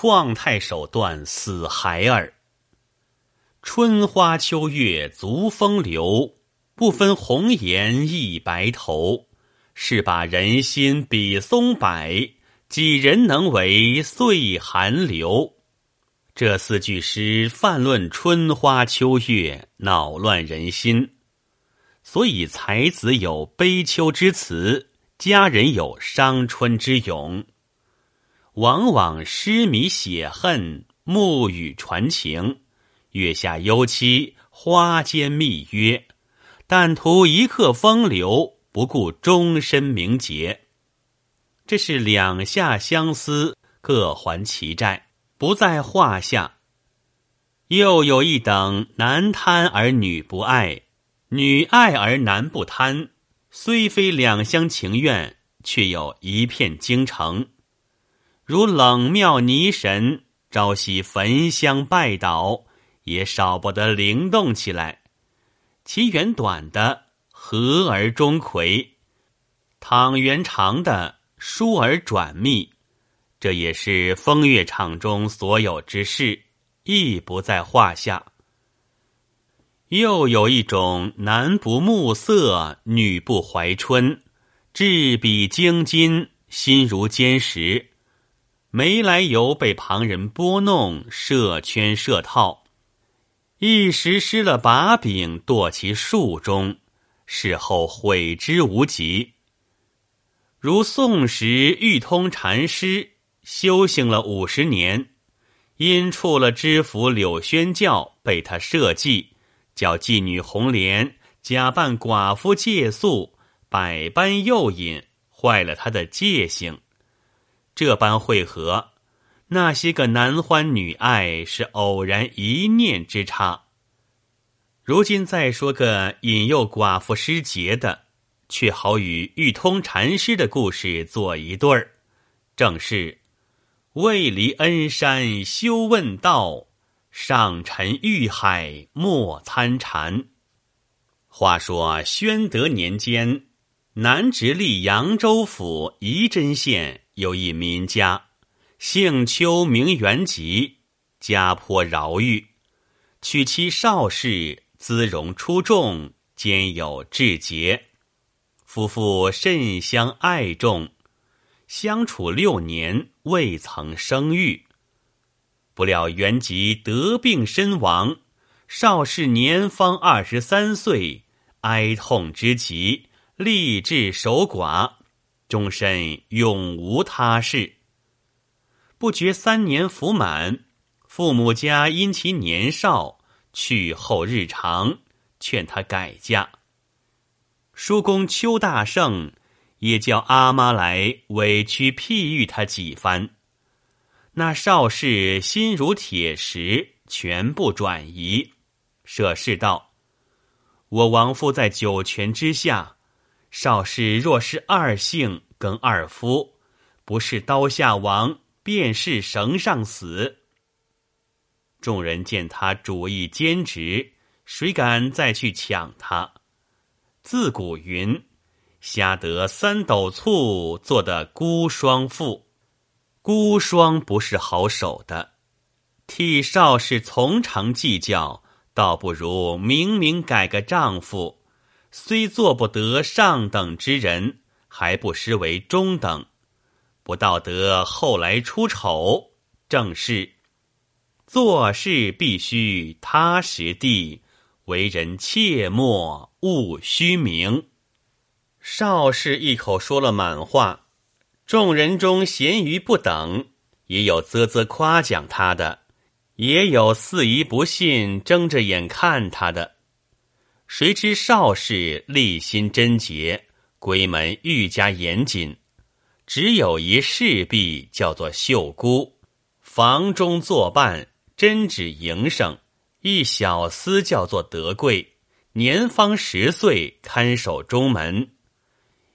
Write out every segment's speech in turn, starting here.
况太手段死孩儿。春花秋月足风流，不分红颜一白头。是把人心比松柏，几人能为岁寒流？这四句诗泛论春花秋月，恼乱人心。所以才子有悲秋之词，佳人有伤春之咏。往往诗迷写恨，暮雨传情，月下幽栖，花间密约，但图一刻风流。不顾终身名节，这是两下相思，各还其债，不在话下。又有一等男贪而女不爱，女爱而男不贪，虽非两厢情愿，却有一片京城。如冷庙泥神，朝夕焚香拜倒，也少不得灵动起来。其缘短的。和而终魁，倘圆长的疏而转密，这也是风月场中所有之事，亦不在话下。又有一种男不暮色，女不怀春，志比精金，心如坚石，没来由被旁人拨弄，设圈设套，一时失了把柄，堕其术中。事后悔之无及。如宋时玉通禅师修行了五十年，因触了知府柳宣教，被他设计，叫妓女红莲假扮寡妇借宿，百般诱引，坏了他的戒性。这般会合，那些个男欢女爱，是偶然一念之差。如今再说个引诱寡妇失节的，却好与玉通禅师的故事做一对儿。正是未离恩山休问道，上沉欲海莫参禅。话说宣德年间，南直隶扬州府仪真县有一民家，姓邱名元吉，家颇饶裕，娶妻邵氏。姿容出众，兼有志节，夫妇甚相爱重，相处六年未曾生育。不料元吉得病身亡，少氏年方二十三岁，哀痛之极，立志守寡，终身永无他事。不觉三年服满，父母家因其年少。去后日长，劝他改嫁。叔公邱大圣也叫阿妈来委屈譬喻他几番。那少氏心如铁石，全部转移。舍氏道：“我亡父在九泉之下，少氏若是二姓跟二夫，不是刀下亡，便是绳上死。”众人见他主意坚直，谁敢再去抢他？自古云：“瞎得三斗醋，做的孤双妇。”孤双不是好守的。替少氏从长计较，倒不如明明改个丈夫。虽做不得上等之人，还不失为中等。不道德，后来出丑，正是。做事必须踏实地，为人切莫误虚名。邵氏一口说了满话，众人中咸鱼不等，也有啧啧夸奖他的，也有肆意不信、睁着眼看他的。谁知邵氏立心贞洁，闺门愈加严谨，只有一侍婢叫做秀姑，房中作伴。真指营生，一小厮叫做德贵，年方十岁，看守中门，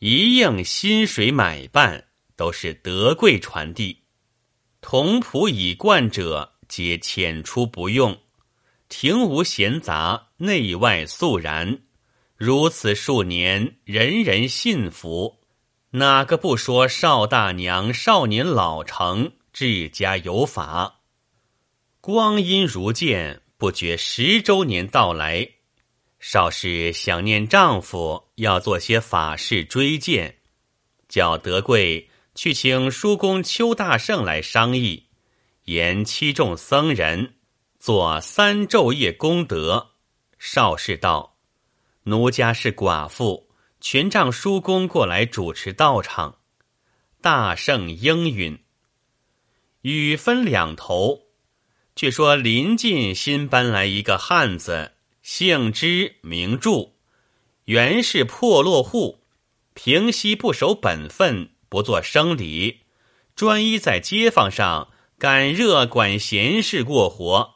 一应薪水买办，都是德贵传递。同仆以惯者，皆遣出不用。庭无闲杂，内外肃然。如此数年，人人信服。哪个不说少大娘少年老成？治家有法。光阴如箭，不觉十周年到来。少氏想念丈夫，要做些法事追荐，叫德贵去请叔公邱大圣来商议，言七众僧人做三昼夜功德。邵氏道：“奴家是寡妇，全仗叔公过来主持道场。”大圣应允。雨分两头。却说临近新搬来一个汉子，姓支名柱，原是破落户，平息不守本分，不做生理，专一在街坊上赶热管闲事过活。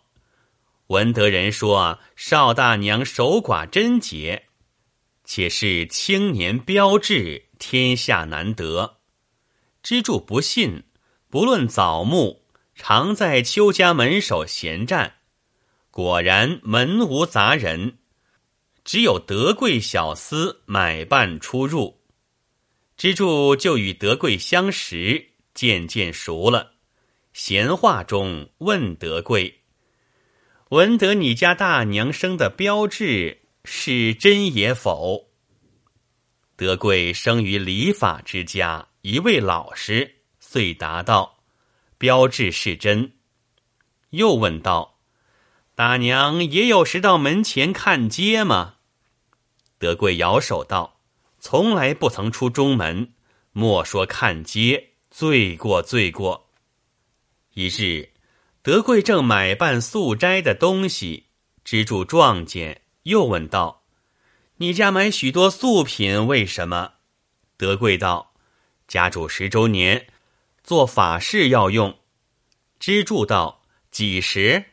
闻得人说邵大娘守寡贞洁，且是青年标致，天下难得。支柱不信，不论早暮。常在邱家门首闲站，果然门无杂人，只有德贵小厮买办出入。支柱就与德贵相识，渐渐熟了。闲话中问德贵：“闻得你家大娘生的标志是真也否？”德贵生于礼法之家，一位老实，遂答道。标志是真，又问道：“大娘也有时到门前看街吗？”德贵摇手道：“从来不曾出中门，莫说看街，罪过罪过。”一日，德贵正买办素斋的东西，支柱撞见，又问道：“你家买许多素品，为什么？”德贵道：“家主十周年。”做法事要用，支柱道几时？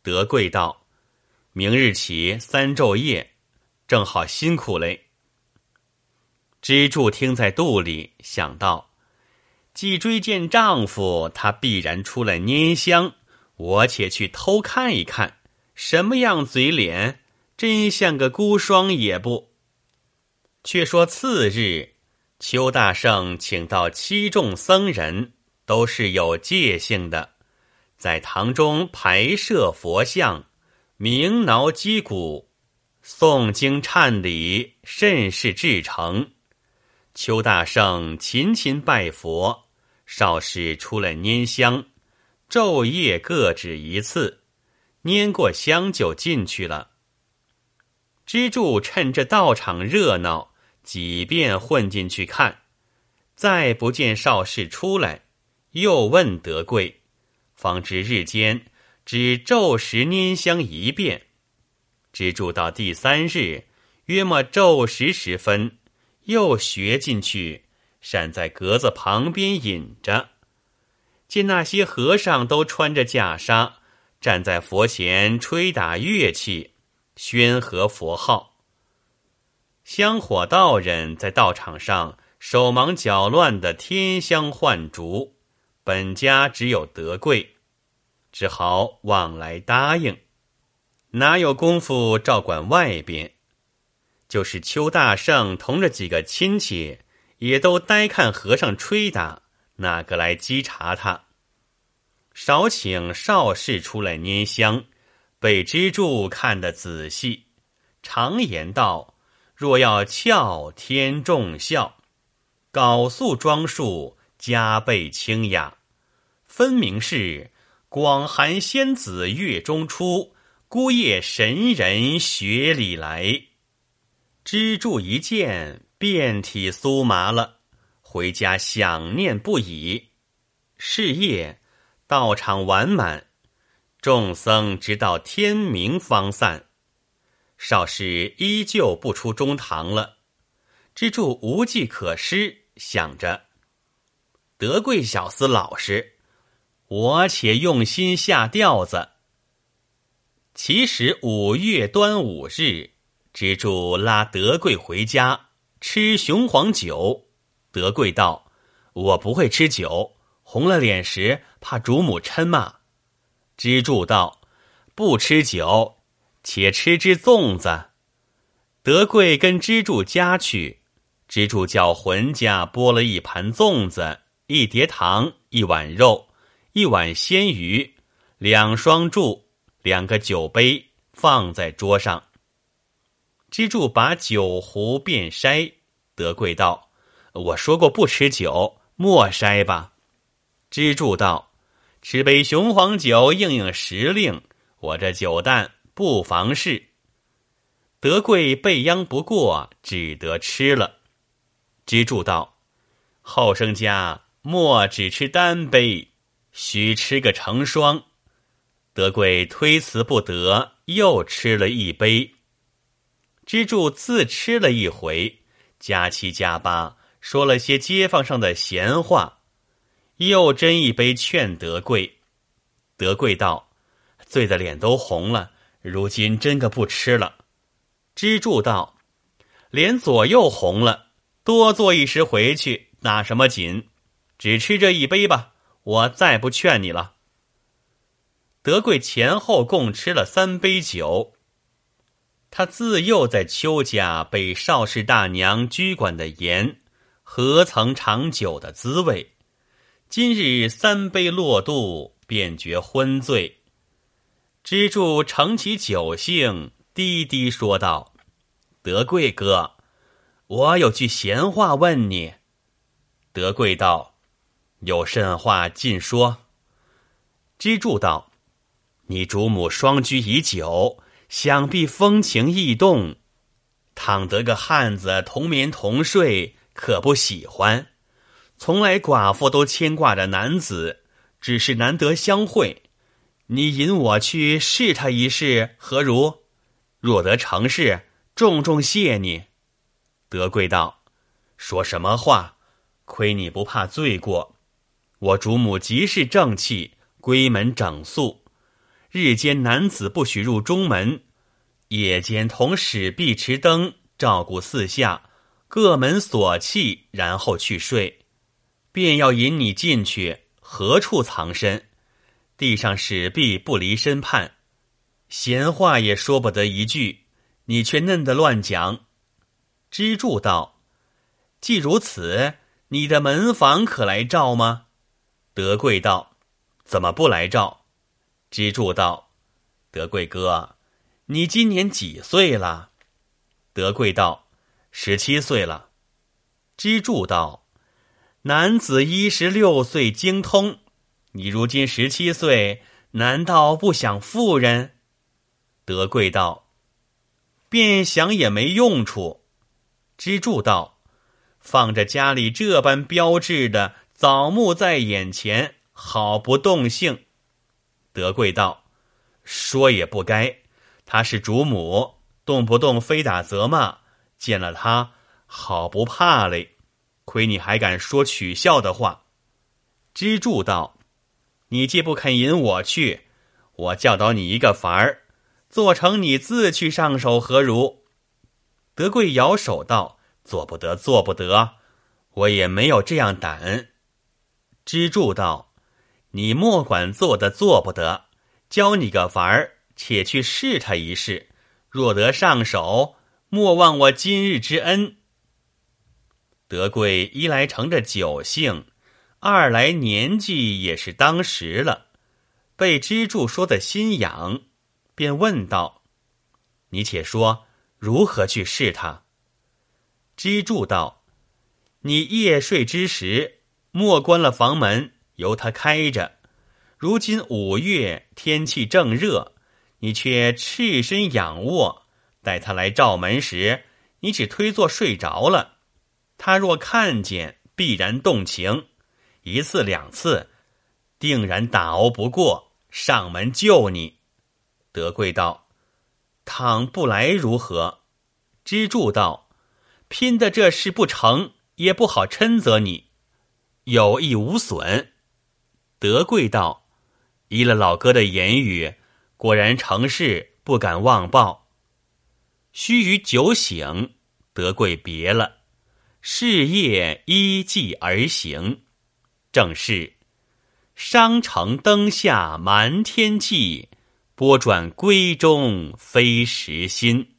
德贵道明日起三昼夜，正好辛苦嘞。支柱听在肚里，想到既追见丈夫，他必然出来拈香，我且去偷看一看，什么样嘴脸，真像个孤孀也不。却说次日。邱大圣请到七众僧人，都是有戒性的，在堂中排设佛像，鸣挠击鼓，诵经忏礼，甚是至诚。邱大圣勤勤拜佛，少时出来拈香，昼夜各只一次，拈过香就进去了。支柱趁着道场热闹。几遍混进去看，再不见邵氏出来，又问德贵，方知日间只昼时拈香一遍。支柱到第三日，约莫昼时时分，又学进去，闪在格子旁边引着。见那些和尚都穿着袈裟，站在佛前吹打乐器，宣和佛号。香火道人在道场上手忙脚乱的添香换烛，本家只有德贵，只好往来答应，哪有功夫照管外边？就是邱大圣同着几个亲戚，也都呆看和尚吹打，哪个来稽查他？少请少氏出来拈香，被支柱看得仔细，常言道。若要俏天众笑，缟素装束加倍清雅，分明是广寒仙子月中出，孤夜神人雪里来。支柱一见，遍体酥麻了，回家想念不已。是夜，道场完满，众僧直到天明方散。少时依旧不出中堂了，支柱无计可施，想着德贵小厮老实，我且用心下调子。其实五月端午日，支柱拉德贵回家吃雄黄酒，德贵道：“我不会吃酒，红了脸时怕主母嗔骂。”支柱道：“不吃酒。”且吃只粽子，德贵跟支柱家去，支柱叫浑家拨了一盘粽子，一碟糖，一碗肉，一碗鲜鱼，两双箸，两个酒杯放在桌上。支柱把酒壶便筛，德贵道：“我说过不吃酒，莫筛吧。”支柱道：“吃杯雄黄酒应应时令，我这酒淡不妨事。”德贵被央不过，只得吃了。支柱道：“后生家莫只吃单杯。”须吃个成双，德贵推辞不得，又吃了一杯。支柱自吃了一回，加七加八说了些街坊上的闲话，又斟一杯劝德贵。德贵道：“醉的脸都红了，如今真个不吃了。”支柱道：“脸左右红了，多坐一时回去，打什么紧？只吃这一杯吧。”我再不劝你了。德贵前后共吃了三杯酒。他自幼在邱家被邵氏大娘拘管的严，何曾尝酒的滋味？今日三杯落肚，便觉昏醉。支柱乘起酒兴，低低说道：“德贵哥，我有句闲话问你。”德贵道。有甚话尽说。支柱道：“你主母双居已久，想必风情异动。倘得个汉子同眠同睡，可不喜欢？从来寡妇都牵挂着男子，只是难得相会。你引我去试他一试，何如？若得成事，重重谢你。”德贵道：“说什么话？亏你不怕罪过。”我主母极是正气，闺门整肃。日间男子不许入中门，夜间同使婢持灯，照顾四下，各门锁气，然后去睡。便要引你进去，何处藏身？地上使婢不离身畔，闲话也说不得一句，你却嫩得乱讲。支柱道：“既如此，你的门房可来照吗？”德贵道：“怎么不来照？”支柱道：“德贵哥，你今年几岁了？”德贵道：“十七岁了。”支柱道：“男子一十六岁精通，你如今十七岁，难道不想妇人？”德贵道：“便想也没用处。”支柱道：“放着家里这般标致的。”枣木在眼前，好不动性。德贵道：“说也不该，他是主母，动不动非打责骂，见了他好不怕嘞。亏你还敢说取笑的话。”支柱道：“你既不肯引我去，我教导你一个法儿，做成你自去上手，何如？”德贵摇手道：“做不得，做不得，我也没有这样胆。”支柱道：“你莫管做的做不得，教你个法儿，且去试他一试。若得上手，莫忘我今日之恩。”德贵一来乘着酒兴，二来年纪也是当时了，被支柱说的心痒，便问道：“你且说如何去试他？”支柱道：“你夜睡之时。”莫关了房门，由他开着。如今五月天气正热，你却赤身仰卧。待他来照门时，你只推坐睡着了。他若看见，必然动情。一次两次，定然打熬不过，上门救你。德贵道：“倘不来如何？”支柱道：“拼的这事不成，也不好嗔责你。”有益无损，德贵道：“依了老哥的言语，果然成事，不敢妄报。”须臾酒醒，德贵别了，事业依计而行。正是商城灯下瞒天计，拨转闺中非时心。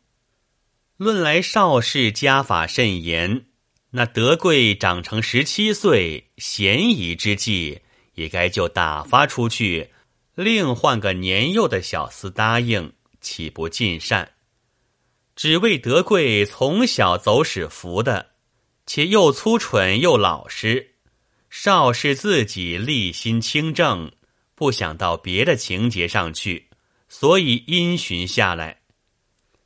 论来邵氏家法甚严。那德贵长成十七岁，嫌疑之际，也该就打发出去，另换个年幼的小厮答应，岂不尽善？只为德贵从小走使服的，且又粗蠢又老实，少氏自己立心清正，不想到别的情节上去，所以因循下来。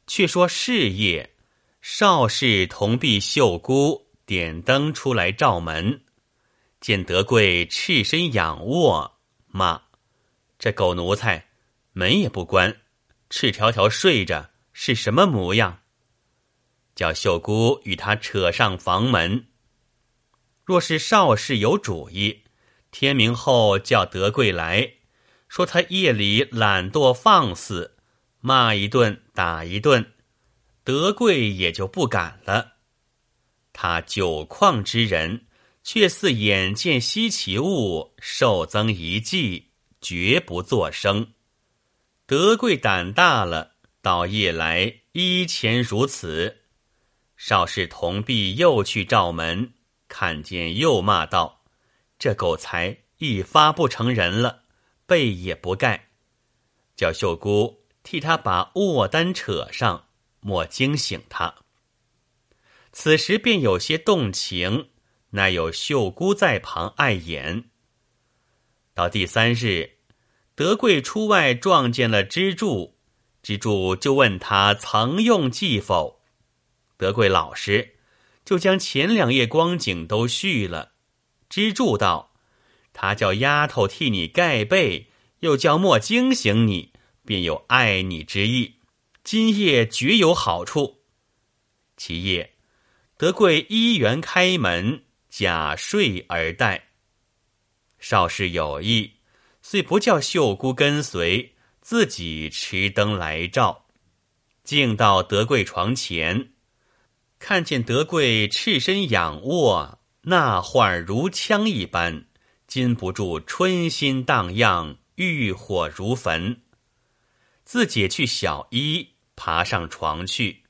却说事业，邵氏同婢秀姑点灯出来照门，见德贵赤身仰卧，骂：“这狗奴才，门也不关，赤条条睡着，是什么模样？”叫秀姑与他扯上房门。若是邵氏有主意，天明后叫德贵来说他夜里懒惰放肆。骂一顿，打一顿，德贵也就不敢了。他酒旷之人，却似眼见稀奇物，受增一计，绝不作声。德贵胆大了，到夜来依前如此。少氏同婢又去照门，看见又骂道：“这狗才一发不成人了，被也不盖。”叫秀姑。替他把卧单扯上，莫惊醒他。此时便有些动情，那有秀姑在旁碍眼。到第三日，德贵出外撞见了支柱，支柱就问他曾用计否。德贵老实，就将前两夜光景都叙了。支柱道：“他叫丫头替你盖被，又叫莫惊醒你。”便有爱你之意，今夜绝有好处。其夜，德贵依园开门，假睡而待。少氏有意，遂不叫秀姑跟随，自己持灯来照。径到德贵床前，看见德贵赤身仰卧，那画如枪一般，禁不住春心荡漾，欲火如焚。自己去小衣，爬上床去，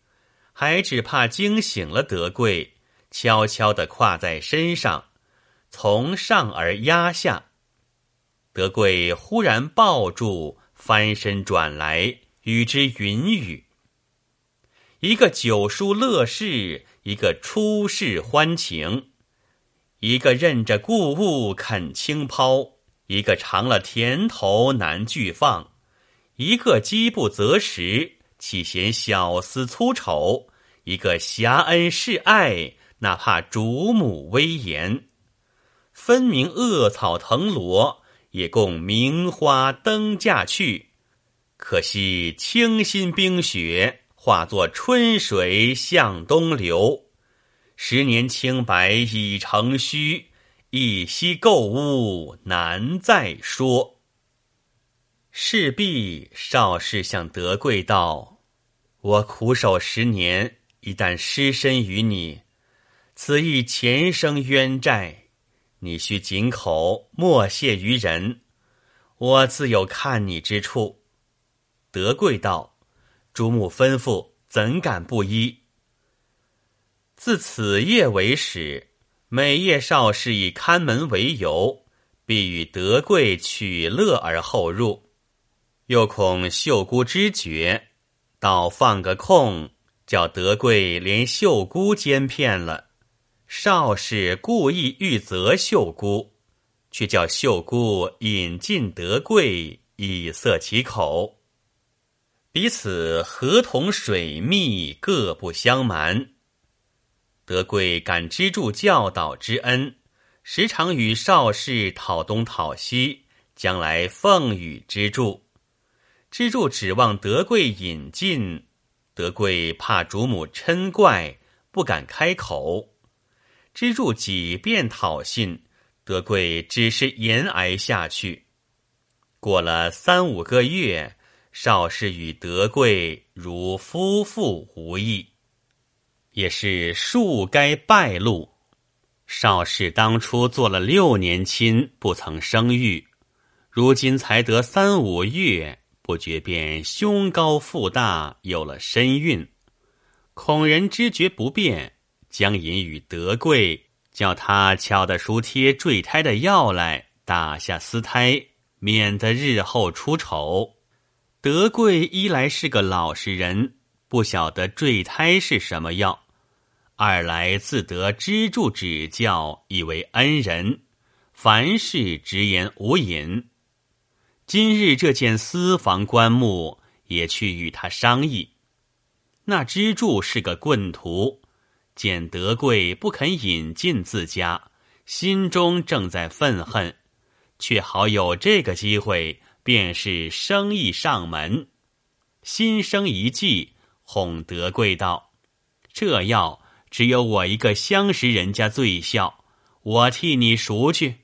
还只怕惊醒了德贵，悄悄地跨在身上，从上而压下。德贵忽然抱住，翻身转来，与之云雨。一个九叔乐事，一个出世欢情，一个认着故物肯轻抛，一个尝了甜头难拒放。一个饥不择食，岂嫌小厮粗丑；一个侠恩示爱，哪怕主母威严。分明恶草藤萝，也共名花灯架去。可惜清新冰雪，化作春水向东流。十年清白已成虚，一夕购物难再说。势必少氏向德贵道：“我苦守十年，一旦失身于你，此亦前生冤债。你须谨口，莫泄于人。我自有看你之处。”德贵道：“主母吩咐，怎敢不依？”自此夜为始，每夜少氏以看门为由，必与德贵取乐而后入。又恐秀姑知觉，倒放个空，叫德贵连秀姑奸骗了。少氏故意欲责秀姑，却叫秀姑引进德贵，以塞其口。彼此合同水密，各不相瞒。德贵感支柱教导之恩，时常与少氏讨东讨西，将来奉与支柱。支柱指望德贵引进，德贵怕主母嗔怪，不敢开口。支柱几遍讨信，德贵只是延挨下去。过了三五个月，少氏与德贵如夫妇无异，也是树该败露。少氏当初做了六年亲，不曾生育，如今才得三五月。不觉便胸高腹大，有了身孕。恐人知觉不便，将引与德贵，叫他敲的书贴坠胎的药来，打下私胎，免得日后出丑。德贵一来是个老实人，不晓得坠胎是什么药；二来自得支柱指教，以为恩人，凡事直言无隐。今日这件私房棺木，也去与他商议。那支柱是个棍徒，见德贵不肯引进自家，心中正在愤恨，却好有这个机会。便是生意上门，心生一计，哄德贵道：“这药只有我一个相识人家最效，我替你赎去。”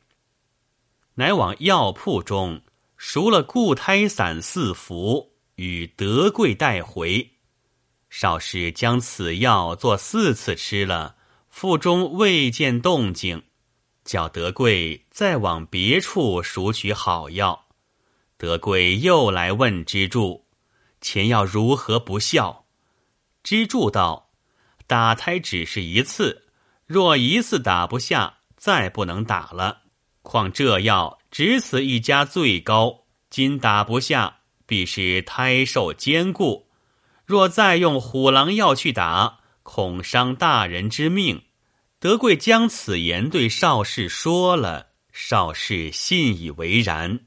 乃往药铺中赎了固胎散四服，与德贵带回。少师将此药做四次吃了，腹中未见动静，叫德贵再往别处赎取好药。德贵又来问支柱：“钱要如何不孝？”支柱道：“打胎只是一次，若一次打不下，再不能打了。况这药只此一家最高，今打不下，必是胎受坚固。若再用虎狼药去打，恐伤大人之命。”德贵将此言对邵氏说了，邵氏信以为然。